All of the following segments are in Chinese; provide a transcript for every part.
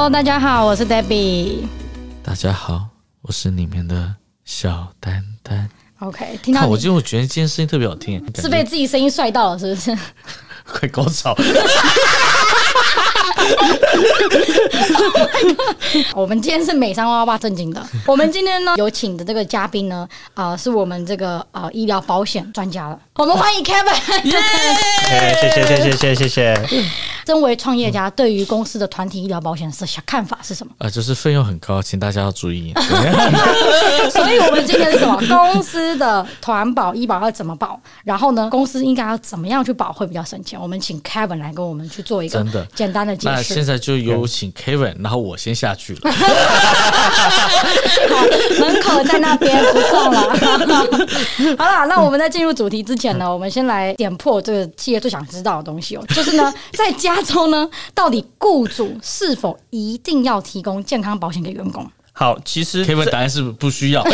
Hello，大家好，我是 Debbie。大家好，我是里面的小丹丹。OK，听到我就我觉得今天声音特别好听，是被自己声音帅到了，是不是？快高潮！我们今天是美商哇哇哇正经的。我们今天呢有请的这个嘉宾呢，啊、呃，是我们这个呃医疗保险专家了。我们欢迎 Kevin。耶！谢谢谢谢谢谢谢。身为创业家，对于公司的团体医疗保险是想看法是什么？呃，就是费用很高，请大家要注意。所以我们今天是什么？公司的团保医保要怎么保？然后呢，公司应该要怎么样去保会比较省钱？我们请 Kevin 来跟我们去做一个简单的解释。那现在就有请 Kevin，然后我先下去了。好，门口在那边，不送了。好了，那我们在进入主题之前呢，我们先来点破这个企业最想知道的东西哦，就是呢，在加州呢，到底雇主是否一定要提供健康保险给员工？好，其实 Kevin 答案是不需要。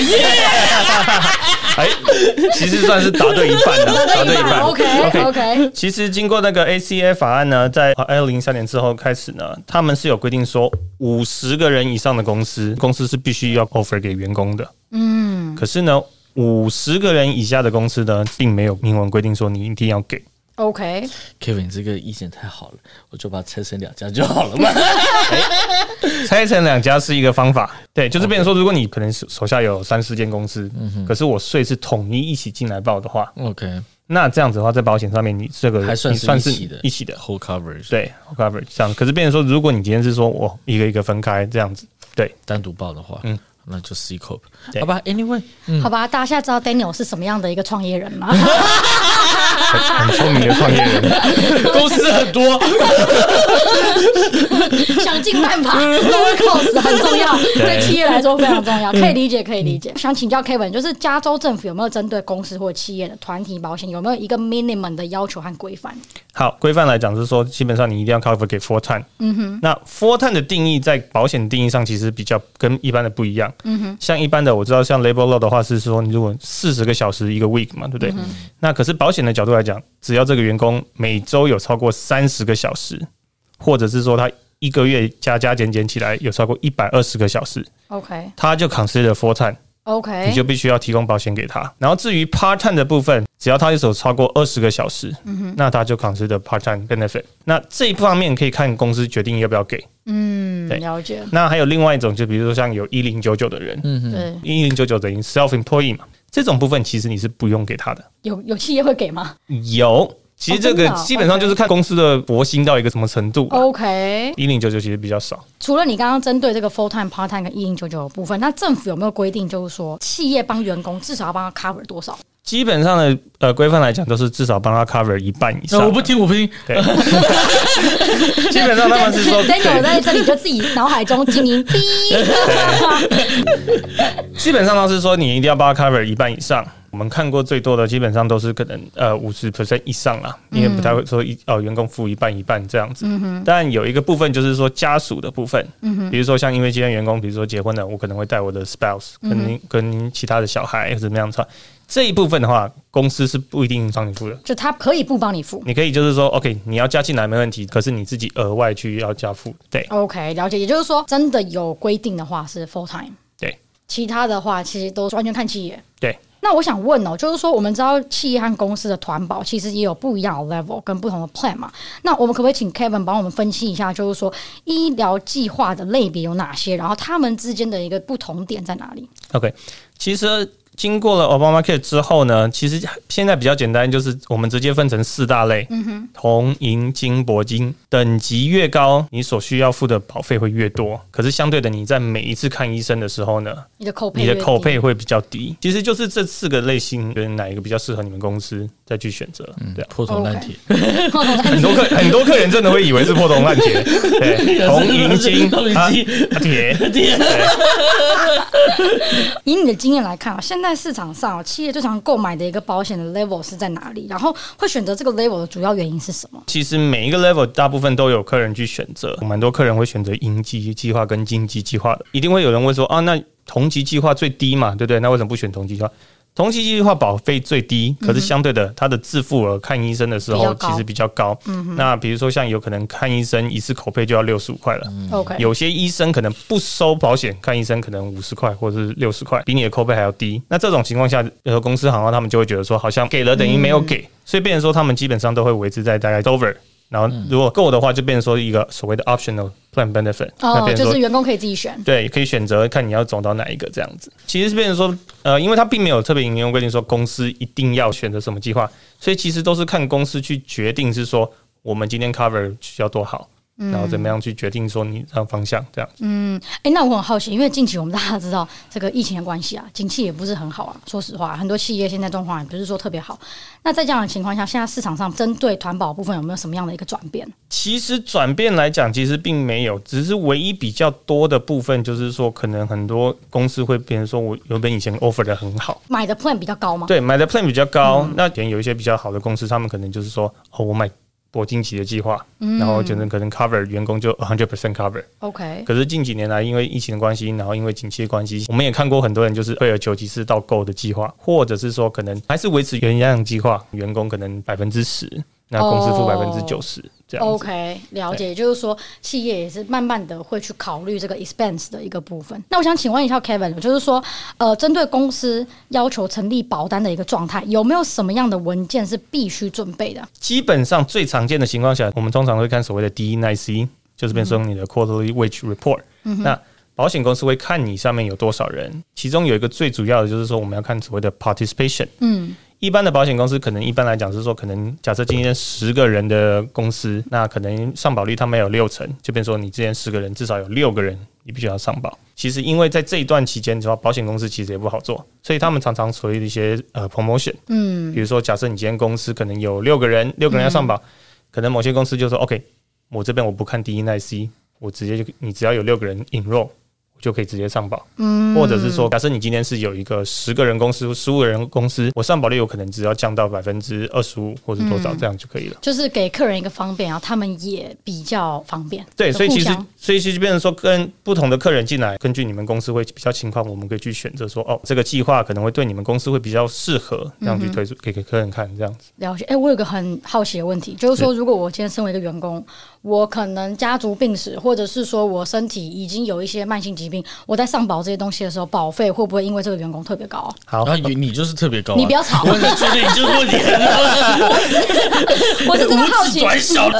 哎，其实算是答对一半了，答对一半。OK OK OK。其实经过那个 ACA 法案呢，在二零零三年之后开始呢，他们是有规定说，五十个人以上的公司，公司是必须要 offer 给员工的。嗯。可是呢，五十个人以下的公司呢，并没有明文规定说你一定要给。OK，Kevin，这个意见太好了，我就把它拆成两家就好了嘛。拆成两家是一个方法，对，就是变成说，如果你可能手下有三四间公司，可是我税是统一一起进来报的话，OK，那这样子的话，在保险上面你这个还算是算是一起的。whole coverage，对 whole coverage 这样。可是变成说，如果你今天是说我一个一个分开这样子，对，单独报的话，嗯。那就 C corp，好吧，Anyway，嗯、好吧，大家现在知道 Daniel 是什么样的一个创业人吗？很聪明的创业人，公司很多，想尽办法，lower cost 很重要，对企业来说非常重要，可以理解，可以理解。想请教 Kevin，就是加州政府有没有针对公司或企业的团体保险有没有一个 minimum 的要求和规范？好，规范来讲是说，基本上你一定要 cover 给 four time。嗯哼，那 four time 的定义在保险定义上其实比较跟一般的不一样。嗯哼，像一般的我知道，像 labor law 的话是说，你如果四十个小时一个 week 嘛，对不对？嗯、那可是保险的角度来讲，只要这个员工每周有超过三十个小时，或者是说他一个月加加减减起来有超过一百二十个小时，OK，他就 consider full time。OK，你就必须要提供保险给他。然后至于 part time 的部分，只要他一手超过二十个小时，嗯，那他就 consider part time benefit。那这一方面可以看公司决定要不要给。嗯，对，了解。那还有另外一种，就比如说像有一零九九的人，嗯哼，对，一零九九等于 self employee 嘛，这种部分其实你是不用给他的。有有企业会给吗？有。其实这个基本上就是看公司的佛心到一个什么程度。OK，一零九九其实比较少。除了你刚刚针对这个 full time、part time 跟一零九九的部分，那政府有没有规定，就是说企业帮员工至少要帮他 cover 多少？基本上的呃规范来讲，都是至少帮他 cover 一半以上。我不听，我不听。对，基本上他们是说，Daniel 在这里就自己脑海中经营。基本上都是说，你一定要帮他 cover 一半以上。我们看过最多的基本上都是可能呃五十 percent 以上啦，因为不太会说一哦员工付一半一半这样子。但有一个部分就是说家属的部分，比如说像因为今天员工比如说结婚了，我可能会带我的 spouse 跟您跟您其他的小孩怎么样穿这一部分的话，公司是不一定帮你付的，就他可以不帮你付，你可以就是说 OK 你要加进来没问题，可是你自己额外去要加付。对，OK 了解，也就是说真的有规定的话是 full time，对，其他的话其实都是完全看企业，对。那我想问哦，就是说，我们知道企业和公司的团保其实也有不一样的 level 跟不同的 plan 嘛。那我们可不可以请 Kevin 帮我们分析一下，就是说医疗计划的类别有哪些，然后他们之间的一个不同点在哪里？OK，其实。经过了 Obamacare 之后呢，其实现在比较简单，就是我们直接分成四大类，嗯哼，铜、银、金、铂金，等级越高，你所需要付的保费会越多。可是相对的，你在每一次看医生的时候呢，你的扣费你的口配会比较低。其实就是这四个类型，觉得哪一个比较适合你们公司再去选择。嗯，对，破铜 烂铁，很多客很多客人真的会以为是破铜烂铁，对，铜、银、金、铁、铁。以你的经验来看啊，现在。市场上，企业最常购买的一个保险的 level 是在哪里？然后会选择这个 level 的主要原因是什么？其实每一个 level 大部分都有客人去选择，蛮多客人会选择银基计划跟金基计划的。一定会有人会说啊，那同级计划最低嘛，对不对？那为什么不选同级计划？同期计划保费最低，可是相对的，它的自付额看医生的时候其实比较高。嗯，那比如说像有可能看医生一次口费就要六十五块了。OK，有些医生可能不收保险，看医生可能五十块或者是六十块，比你的口费还要低。那这种情况下，有的公司好像他们就会觉得说，好像给了等于没有给，所以变成说他们基本上都会维持在大概 over。然后如果够的话，就变成说一个所谓的 optional plan benefit，哦，就是员工可以自己选，对，可以选择看你要走到哪一个这样子。其实是变成说，呃，因为它并没有特别引用规定说公司一定要选择什么计划，所以其实都是看公司去决定，是说我们今天 cover 需要多好。然后怎么样去决定说你这样方向这样？嗯，哎、欸，那我很好奇，因为近期我们大家知道这个疫情的关系啊，景气也不是很好啊。说实话，很多企业现在状况也不是说特别好。那在这样的情况下，现在市场上针对团保部分有没有什么样的一个转变？其实转变来讲，其实并没有，只是唯一比较多的部分就是说，可能很多公司会变成说我原本以前 offer 的很好，买的 plan 比较高吗？对，买的 plan 比较高。嗯、那点有一些比较好的公司，他们可能就是说，哦，我买。国经期的计划，然后就能可能 cover 员工就 hundred percent cover。OK。可是近几年来，因为疫情的关系，然后因为景气的关系，我们也看过很多人就是退而求其次到 go 的计划，或者是说可能还是维持原样计划，员工可能百分之十。那公司付百分之九十这样。OK，了解，也就是说，企业也是慢慢的会去考虑这个 expense 的一个部分。那我想请问一下 Kevin，就是说，呃，针对公司要求成立保单的一个状态，有没有什么样的文件是必须准备的？基本上最常见的情况下，我们通常会看所谓的 D9C，就是变成你的 Quarterly Wage Report。嗯。那保险公司会看你上面有多少人，其中有一个最主要的就是说，我们要看所谓的 Participation。嗯。一般的保险公司可能一般来讲是说，可能假设今天十个人的公司，那可能上保率他们有六成，就变说你之前十个人至少有六个人你必须要上保。其实因为在这一段期间的话，保险公司其实也不好做，所以他们常常所谓的一些呃 promotion，嗯，比如说假设你今天公司可能有六个人，六个人要上保，可能某些公司就说 OK，我这边我不看 D-9C，我直接就你只要有六个人 enroll。就可以直接上保，嗯，或者是说，假设你今天是有一个十个人公司、十五个人公司，我上保率有可能只要降到百分之二十五或者多少，这样就可以了。就是给客人一个方便啊，他们也比较方便。对，所以其实，所以其实变成说，跟不同的客人进来，根据你们公司会比较情况，我们可以去选择说，哦，这个计划可能会对你们公司会比较适合，这样去推出给给客人看，这样子。了解。哎，我有个很好奇的问题，就是说，如果我今天身为一个员工。我可能家族病史，或者是说我身体已经有一些慢性疾病，我在上保这些东西的时候，保费会不会因为这个员工特别高？好，那你你就是特别高，你不要吵，我觉得你就是问题。我是真的好奇，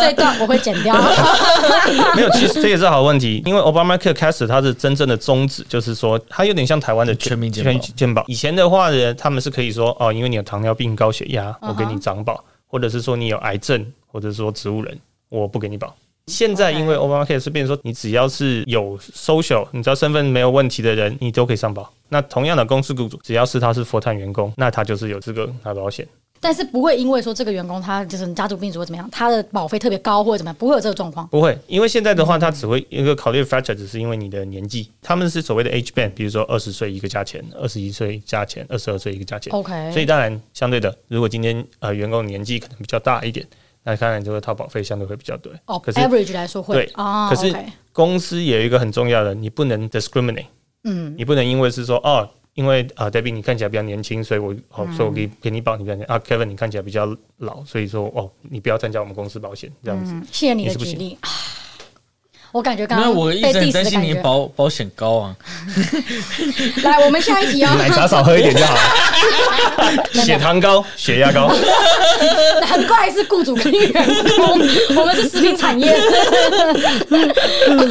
这段我会剪掉。没有，其实这也是好问题，因为 Obamacare 开始它是真正的宗旨，就是说它有点像台湾的全民健保。以前的话呢，他们是可以说哦，因为你有糖尿病、高血压，我给你涨保，或者是说你有癌症，或者是说植物人。我不给你保。现在因为 Obamacare 是变成说，你只要是有 social，你只要身份没有问题的人，你都可以上保。那同样的公司雇主，只要是他是 full time 员工，那他就是有资格拿保险。但是不会因为说这个员工他就是家族病史或怎么样，他的保费特别高或者怎么样，不会有这个状况。不会，因为现在的话，他只会一个考虑 factor，只是因为你的年纪，他们是所谓的 age band，比如说二十岁一个价钱，二十一岁价钱，二十二岁一个价钱。OK。所以当然相对的，如果今天呃员工年纪可能比较大一点。那当然就会套保费相对会比较对。哦，可是 average 来说会。对啊。可是公司也有一个很重要的，你不能 discriminate，嗯，你不能因为是说哦，因为啊，Debbie 你看起来比较年轻，所以我哦，所以我给给你保你比较年轻啊，Kevin 你看起来比较老，所以说哦，你不要参加我们公司保险这样子。谢谢你的举例。我感觉刚刚我一直很担心你保保险高啊。来，我们下一题哦。奶茶少喝一点就好了。血糖高，血压高。难怪是雇主跟员工，我们是食品产业。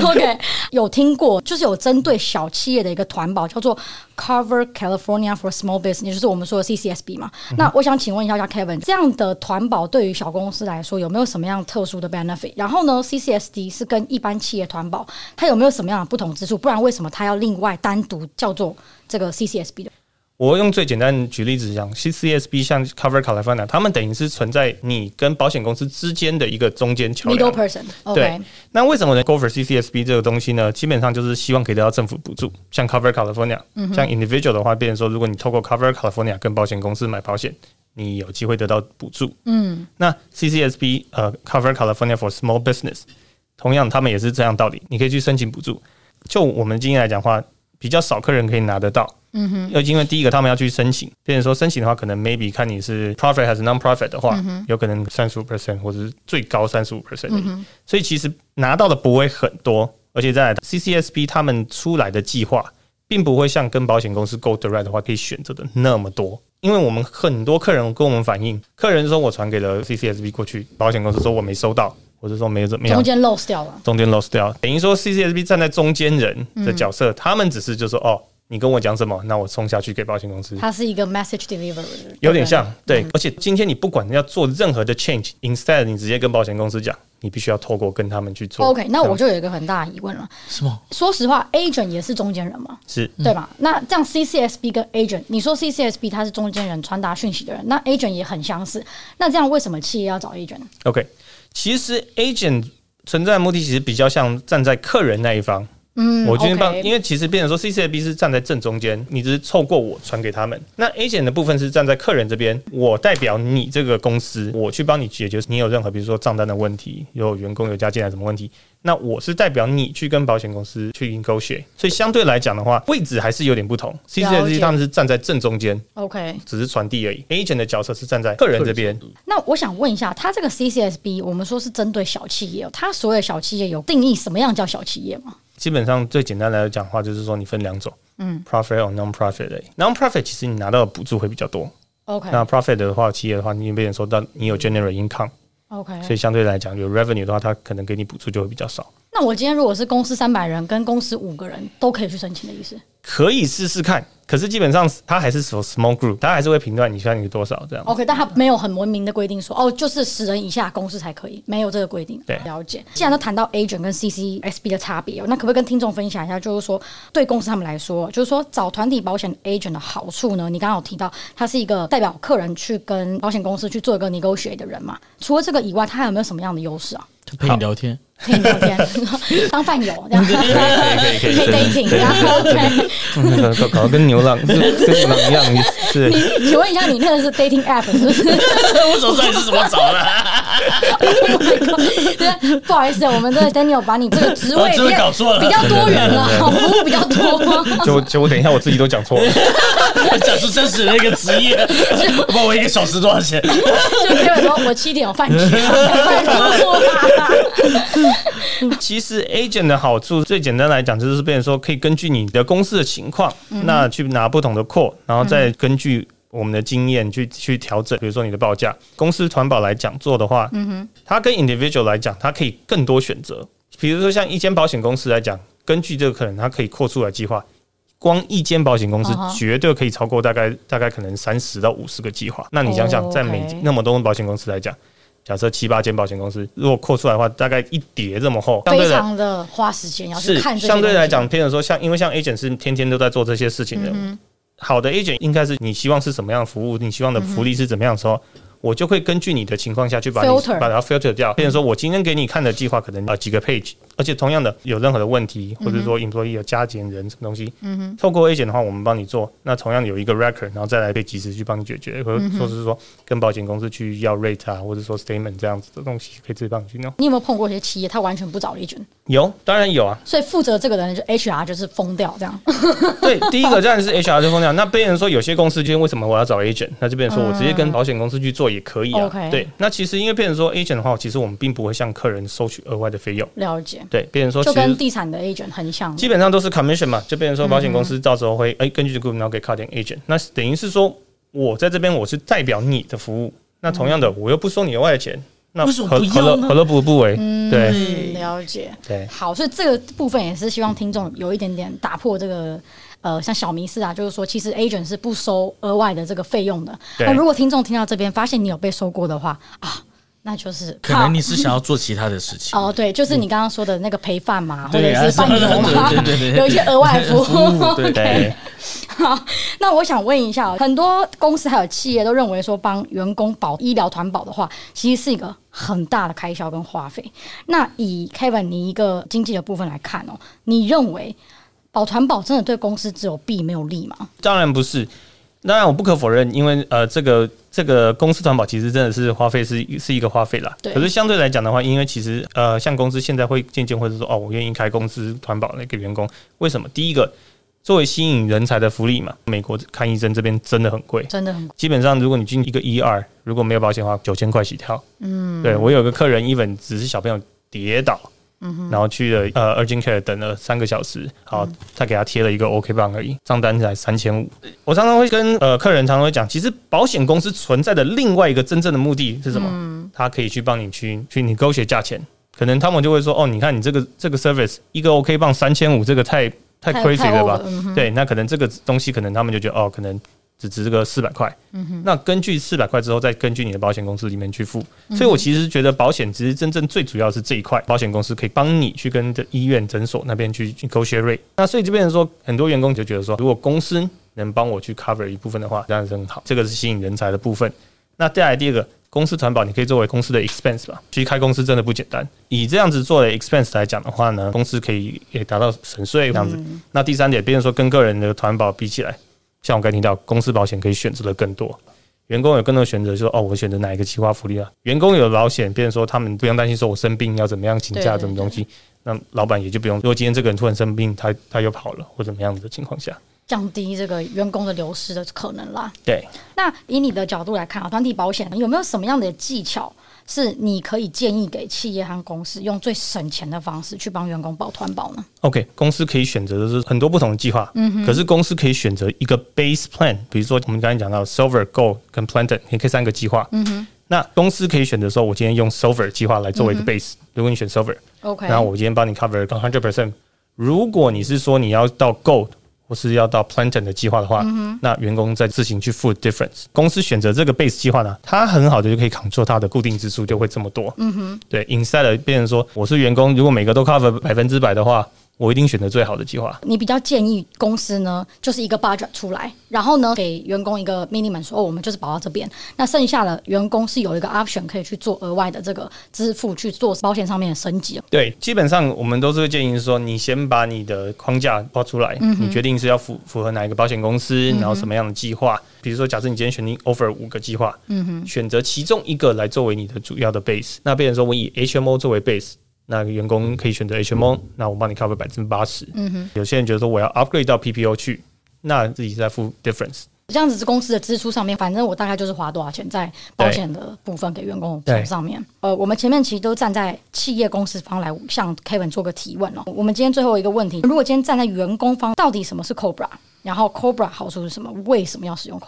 OK，有听过，就是有针对小企业的一个团保，叫做 Cover California for Small Business，也就是我们说的 CCSB 嘛。那我想请问一下，Kevin，这样的团保对于小公司来说有没有什么样特殊的 benefit？然后呢，CCSD 是跟一般企业团保，它有没有什么样的不同之处？不然为什么它要另外单独叫做这个 CCSB 的？我用最简单举例子讲，CCSB 像 Cover California，他们等于是存在你跟保险公司之间的一个中间桥梁。Middle person，对。那为什么呢？Go for CCSB 这个东西呢？基本上就是希望可以得到政府补助。像 Cover California，像 Individual 的话，变成说，如果你透过 Cover California 跟保险公司买保险，你有机会得到补助。嗯。那 CCSB 呃，Cover California for Small Business。同样，他们也是这样道理，你可以去申请补助。就我们今天来讲的话，比较少客人可以拿得到，嗯哼，又因为第一个他们要去申请，变成说申请的话，可能 maybe 看你是 profit 还是 non-profit 的话，嗯、有可能三十五 percent 或者是最高三十五 percent。所以其实拿到的不会很多，而且在 CCSP 他们出来的计划，并不会像跟保险公司 go direct 的话可以选择的那么多。因为我们很多客人跟我们反映，客人说我传给了 CCSP 过去，保险公司说我没收到。或者说没有怎么样，中间 lost 掉了，中间 lost 掉，等于说 CCSB 站在中间人的角色，嗯、他们只是就说哦，你跟我讲什么，那我冲下去给保险公司。它是一个 message delivery，有点像对，嗯、而且今天你不管要做任何的 change，instead 你直接跟保险公司讲，你必须要透过跟他们去做。OK，那我就有一个很大的疑问了，什么？说实话，agent 也是中间人嘛，是对吧？那这样 CCSB 跟 agent，你说 CCSB 他是中间人传达讯息的人，那 agent 也很相似，那这样为什么企业要找 agent？OK，、okay, 其实 agent。存在的目的其实比较像站在客人那一方，嗯，我今天帮，okay. 因为其实变成说，C C S B 是站在正中间，你只是透过我传给他们。那 agent 的部分是站在客人这边，我代表你这个公司，我去帮你解决你有任何比如说账单的问题，有员工有加进来什么问题。那我是代表你去跟保险公司去 negotiate，所以相对来讲的话，位置还是有点不同。CCSP 他们是站在正中间，OK，只是传递而已。Agent 的角色是站在客人这边。那我想问一下，他这个 CCSB 我们说是针对小企业，他所有小企业有定义什么样叫小企业吗？基本上最简单来讲话，就是说你分两种，嗯，profit or non-profit 的。non-profit 其实你拿到的补助会比较多，OK。那 profit 的话，企业的话，你被人说到你有 generate income。OK，所以相对来讲，有 revenue 的话，它可能给你补助就会比较少。那我今天如果是公司三百人跟公司五个人都可以去申请的意思？可以试试看。可是基本上他还是说 small group，他还是会评断你现在你多少这样。OK，但他没有很文明的规定说哦，就是十人以下公司才可以，没有这个规定。对，了解。既然都谈到 agent 跟 CCSP 的差别，那可不可以跟听众分享一下？就是说对公司他们来说，就是说找团体保险 agent 的好处呢？你刚刚有提到他是一个代表客人去跟保险公司去做一个 negotiate 的人嘛？除了这个以外，他还有没有什么样的优势啊？他陪你聊天。可以聊天，当饭友这样，可以可以可以可以 dating，然后 OK，搞搞得跟牛郎跟牛郎一样，是。你请问一下，你那个是 dating app 是不是？我怎么知道你是怎么找的？不好意思，我们这 Daniel 把你这个职位搞错了比较多元了，服务比较多。就就我等一下，我自己都讲错了，讲出真实的一个职业，问我一个小时多少钱？就可以说我七点有饭局。其实 agent 的好处最简单来讲，就是变成说可以根据你的公司的情况，嗯、那去拿不同的 quote，然后再根据我们的经验去去调整。比如说你的报价，公司团保来讲做的话，嗯哼，它跟 individual 来讲，它可以更多选择。比如说像一间保险公司来讲，根据这个可能它可以扩出来计划，光一间保险公司绝对可以超过大概大概可能三十到五十个计划。那你想想，在每那么多保险公司来讲。假设七八间保险公司，如果扩出来的话，大概一叠这么厚，非常的花时间要去看。相对来讲，譬如说像，因为像 agent 是天天都在做这些事情的，嗯、好的 agent 应该是你希望是什么样的服务，你希望的福利是怎么样的时候。我就会根据你的情况下去把你 Filter 把它 filter 掉。变成说我今天给你看的计划可能呃几个 page，而且同样的有任何的问题，或者说 employee 有加减人什么东西，嗯哼，透过 agent 的话，我们帮你做。那同样有一个 record，然后再来被及时去帮你解决，或者说是说跟保险公司去要 rate 啊，或者说 statement 这样子的东西，可以直接帮你去弄。你有没有碰过一些企业，他完全不找 agent？有，当然有啊。所以负责这个人就 HR 就是疯掉这样。对，第一个当然是 HR 就疯掉。那被人说有些公司今天为什么我要找 agent？那这边说我直接跟保险公司去做也可以啊。对，那其实因为变成说 agent 的话，其实我们并不会向客人收取额外的费用。了解。对，变成说就跟地产的 agent 很像，基本上都是 commission 嘛，就变成说保险公司到时候会哎、嗯哼欸、根据这个然后给 cutting agent，那等于是说我在这边我是代表你的服务，那同样的我又不收你额外的钱，那何何乐何乐不不为？嗯，对，了解。对，好，所以这个部分也是希望听众有一点点打破这个。呃，像小迷思啊，就是说，其实 agent 是不收额外的这个费用的。那如果听众听到这边，发现你有被收过的话啊，那就是可能你是想要做其他的事情。哦，对，就是你刚刚说的那个陪饭嘛，或者是伴游嘛，对对对，有一些额外服务。对对。好，那我想问一下，很多公司还有企业都认为说，帮员工保医疗团保的话，其实是一个很大的开销跟花费。那以 Kevin 你一个经济的部分来看哦，你认为？保团保真的对公司只有弊没有利吗？当然不是，当然我不可否认，因为呃，这个这个公司团保其实真的是花费是是一个花费啦。对可是相对来讲的话，因为其实呃，像公司现在会渐渐会说哦，我愿意开公司团保那个员工，为什么？第一个，作为吸引人才的福利嘛，美国看医生这边真的很贵，真的很贵。基本上，如果你进一个 ER，如果没有保险的话，九千块起跳。嗯，对我有个客人，even 只是小朋友跌倒，嗯，然后去了呃 urgent care 等了三个小时，好，他给他贴了一个 OK 棒而已，账单才三千五。我常常会跟呃客人常常会讲，其实保险公司存在的另外一个真正的目的是什么？嗯，他可以去帮你去去你勾选价钱，可能他们就会说，哦，你看你这个这个 service 一个 OK 棒三千五，这个太。太 crazy 了吧？嗯、对，那可能这个东西，可能他们就觉得哦，可能只值个四百块。那根据四百块之后，再根据你的保险公司里面去付。所以我其实觉得保险其实真正最主要是这一块，保险公司可以帮你去跟医院诊所那边去去 negotiate rate。那所以这边说，很多员工就觉得说，如果公司能帮我去 cover 一部分的话，当然是很好。这个是吸引人才的部分。那再来第二个。公司团保你可以作为公司的 expense 吧，其实开公司真的不简单。以这样子做的 expense 来讲的话呢，公司可以也达到省税这样子。嗯、那第三点，比如说跟个人的团保比起来，像我刚才提到，公司保险可以选择的更多，员工有更多选择，说哦，我选择哪一个计划福利啊？员工有保险，变成说他们不用担心说我生病要怎么样请假，什么东西，那老板也就不用。如果今天这个人突然生病，他他又跑了或怎么样子的情况下。降低这个员工的流失的可能啦。对，那以你的角度来看啊，团体保险有没有什么样的技巧是你可以建议给企业和公司用最省钱的方式去帮员工保团保呢？OK，公司可以选择的是很多不同的计划，嗯哼，可是公司可以选择一个 base plan，比如说我们刚才讲到 Silver、Gold 跟 Platinum，你可以三个计划，嗯哼，那公司可以选择说，我今天用 Silver 计划来作为一个 base，嗯，如果你选 Silver，OK，然后我今天帮你 cover 100 percent，如果你是说你要到 Gold。或是要到 Platinum 的计划的话，嗯、那员工再自行去付 difference。公司选择这个 base 计划呢，它很好的就可以 control 它的固定支出就会这么多。嗯哼，对，inside 变成说我是员工，如果每个都 cover 百分之百的话。我一定选择最好的计划。你比较建议公司呢，就是一个 budget 出来，然后呢，给员工一个 minimum 说，哦，我们就是保到这边。那剩下的员工是有一个 option 可以去做额外的这个支付，去做保险上面的升级。对，基本上我们都是会建议说，你先把你的框架报出来，嗯、你决定是要符符合哪一个保险公司，然后什么样的计划。嗯、比如说，假设你今天选定 offer 五个计划，嗯哼，选择其中一个来作为你的主要的 base。那变成说我以 HMO 作为 base。那个员工可以选择 HMO，那我帮你 cover 百分之八十。嗯哼，有些人觉得说我要 upgrade 到 PPO 去，那自己再付 difference。这样子是公司的支出上面，反正我大概就是花多少钱在保险的部分给员工上面。呃，我们前面其实都站在企业公司方来向 Kevin 做个提问哦。我们今天最后一个问题，如果今天站在员工方，到底什么是 Cobra？然后 Cobra 好处是什么？为什么要使用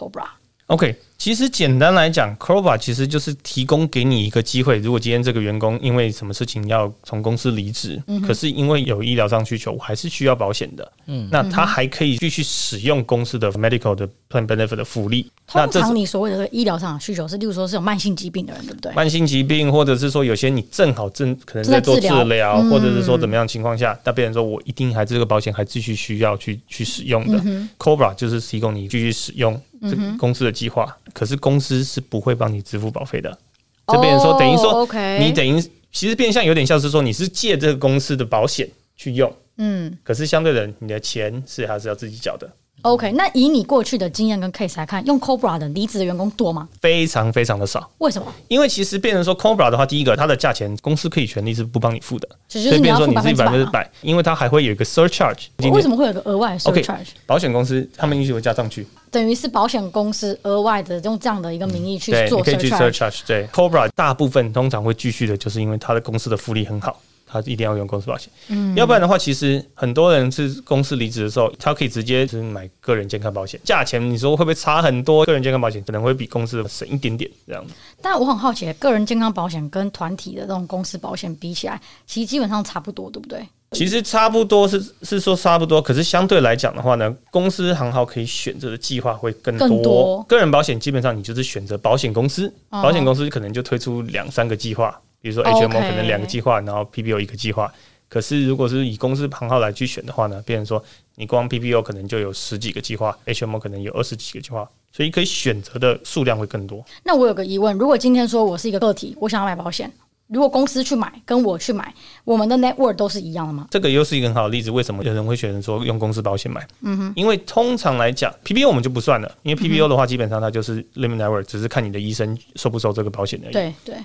Cobra？OK，其实简单来讲，Cobra 其实就是提供给你一个机会。如果今天这个员工因为什么事情要从公司离职，嗯、可是因为有医疗上需求，我还是需要保险的。嗯，那他还可以继续使用公司的 medical 的 plan benefit 的福利。那通常你所谓的医疗上的需求是，例如说是有慢性疾病的人，对不对？慢性疾病，或者是说有些你正好正可能在做治疗，嗯、或者是说怎么样情况下，那别人说我一定还这个保险还继续需要去去使用的。嗯、Cobra 就是提供你继续使用。这公司的计划，可是公司是不会帮你支付保费的。这边人说，等于说，你等于其实变相有点像是说，你是借这个公司的保险去用，嗯，可是相对的，你的钱是还是要自己缴的。OK，那以你过去的经验跟 case 来看，用 Cobra 的离职的员工多吗？非常非常的少。为什么？因为其实变成说 Cobra 的话，第一个它的价钱公司可以全力是不帮你付的，所以变成说你是百分之百，因为它还会有一个 surcharge。为什么会有个额外 surcharge？、保险公司他们一直会加上去，等于是保险公司额外的用这样的一个名义去做 surcharge。对，可以去 surcharge。对，Cobra 大部分通常会继续的，就是因为它的公司的福利很好。他一定要用公司保险，嗯，要不然的话，其实很多人是公司离职的时候，他可以直接是买个人健康保险，价钱你说会不会差很多？个人健康保险可能会比公司的省一点点这样子。但我很好奇，个人健康保险跟团体的这种公司保险比起来，其实基本上差不多，对不对？其实差不多是是说差不多，可是相对来讲的话呢，公司行号可以选择的计划会更多。更多个人保险基本上你就是选择保险公司，保险公司可能就推出两三个计划。比如说 HMO 可能两个计划，然后 PPO 一个计划。可是如果是以公司行号来去选的话呢，变成说你光 PPO 可能就有十几个计划，HMO 可能有二十几个计划，所以可以选择的数量会更多。那我有个疑问，如果今天说我是一个个体，我想要买保险，如果公司去买跟我去买，我们的 network 都是一样的吗？这个又是一个很好的例子。为什么有人会选择说用公司保险买？嗯哼，因为通常来讲，PPO 我们就不算了，因为 PPO 的话基本上它就是 limit network，只是看你的医生收不收这个保险而已。对对。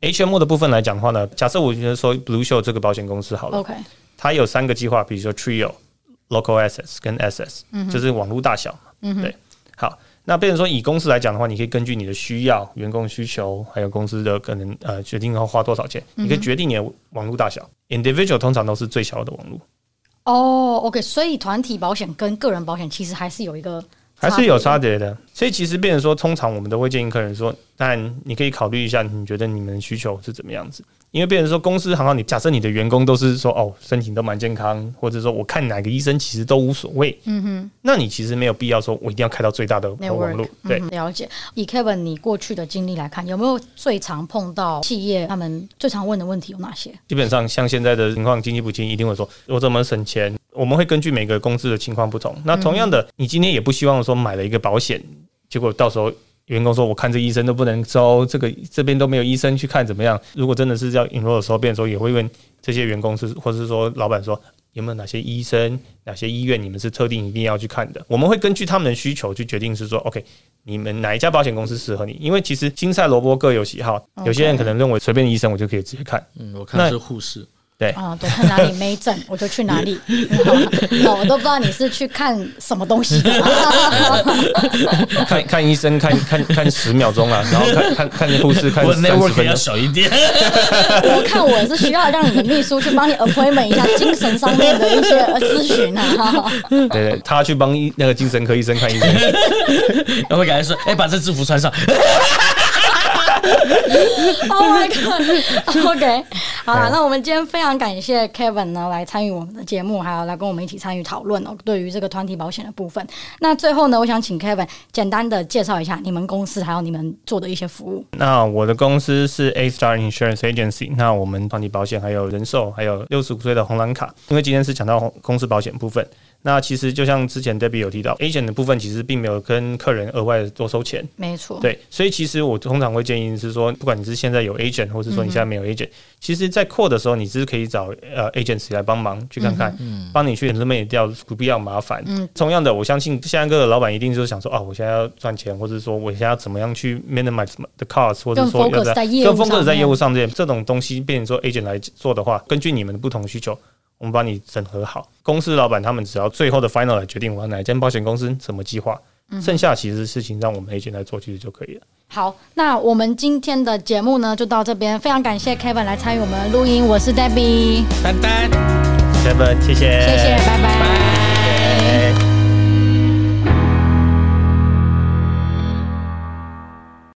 HMO 的部分来讲的话呢，假设我觉得说 Blue Shield 这个保险公司好了，OK，它有三个计划，比如说 Trio、local assets 跟 assets，、嗯、就是网络大小嘛。嗯、对，好，那变成说以公司来讲的话，你可以根据你的需要、员工需求，还有公司的可能呃决定要花多少钱，嗯、你可以决定你的网络大小。Individual 通常都是最小的网络。哦、oh,，OK，所以团体保险跟个人保险其实还是有一个还是有差别的。所以其实变成说，通常我们都会建议客人说，当然你可以考虑一下，你觉得你们的需求是怎么样子。因为变成说，公司行号，你假设你的员工都是说哦，身体都蛮健康，或者说我看哪个医生其实都无所谓。嗯哼，那你其实没有必要说我一定要开到最大的网络。对、嗯，了解。以 Kevin 你过去的经历来看，有没有最常碰到企业他们最常问的问题有哪些？基本上像现在的情况，经济不景，一定会说我怎么省钱？我们会根据每个公司的情况不同。那同样的，你今天也不希望说买了一个保险，结果到时候。员工说：“我看这医生都不能收，这个这边都没有医生去看，怎么样？如果真的是要 enroll 的时候，变的时候也会问这些员工是，或者是说老板说有没有哪些医生、哪些医院你们是特定一定要去看的？我们会根据他们的需求去决定，是说 OK，你们哪一家保险公司适合你？因为其实青菜萝卜各有喜好，有些人可能认为随便医生我就可以直接看。嗯，我看是护士。”对啊，对，看哪里没整，我就去哪里。那我都不知道你是去看什么东西的。看看医生，看看看十秒钟啊，然后看看看护士，看三十分钟。小一点。我看我是需要让你的秘书去帮你 appointment 一下精神上面的一些咨询啊。对对，他去帮那个精神科医生看医生，然后感觉说：“哎，把这制服穿上。” Oh my god！OK，好了，那我们今天非常感谢 Kevin 呢来参与我们的节目，还有来跟我们一起参与讨论哦。对于这个团体保险的部分，那最后呢，我想请 Kevin 简单的介绍一下你们公司还有你们做的一些服务。那我的公司是 A Star Insurance Agency，那我们团体保险还有人寿，还有六十五岁的红蓝卡。因为今天是讲到公司保险部分。那其实就像之前 Debbie 有提到，agent 的部分其实并没有跟客人额外多收钱，没错。对，所以其实我通常会建议是说，不管你是现在有 agent，或者说你现在没有 agent，、嗯、其实，在 quote 的时候，你是可以找呃 agency 来帮忙去看看，帮、嗯、你去 eliminate 掉不必要麻烦。嗯，同样的，我相信现在各个老板一定就是想说，哦，我现在要赚钱，或者说我现在要怎么样去 minimize the cost，或者说要在更 focus 在业务上这这种东西，变成说 agent 来做的话，根据你们的不同需求。我们帮你整合好，公司老板他们只要最后的 final 来决定我要哪一间保险公司什么计划，剩下其实事情让我们 agent 来做其实就可以了。好，那我们今天的节目呢就到这边，非常感谢 Kevin 来参与我们的录音，我是 Debbie，丹丹，Kevin，谢谢，谢谢，拜拜。拜拜。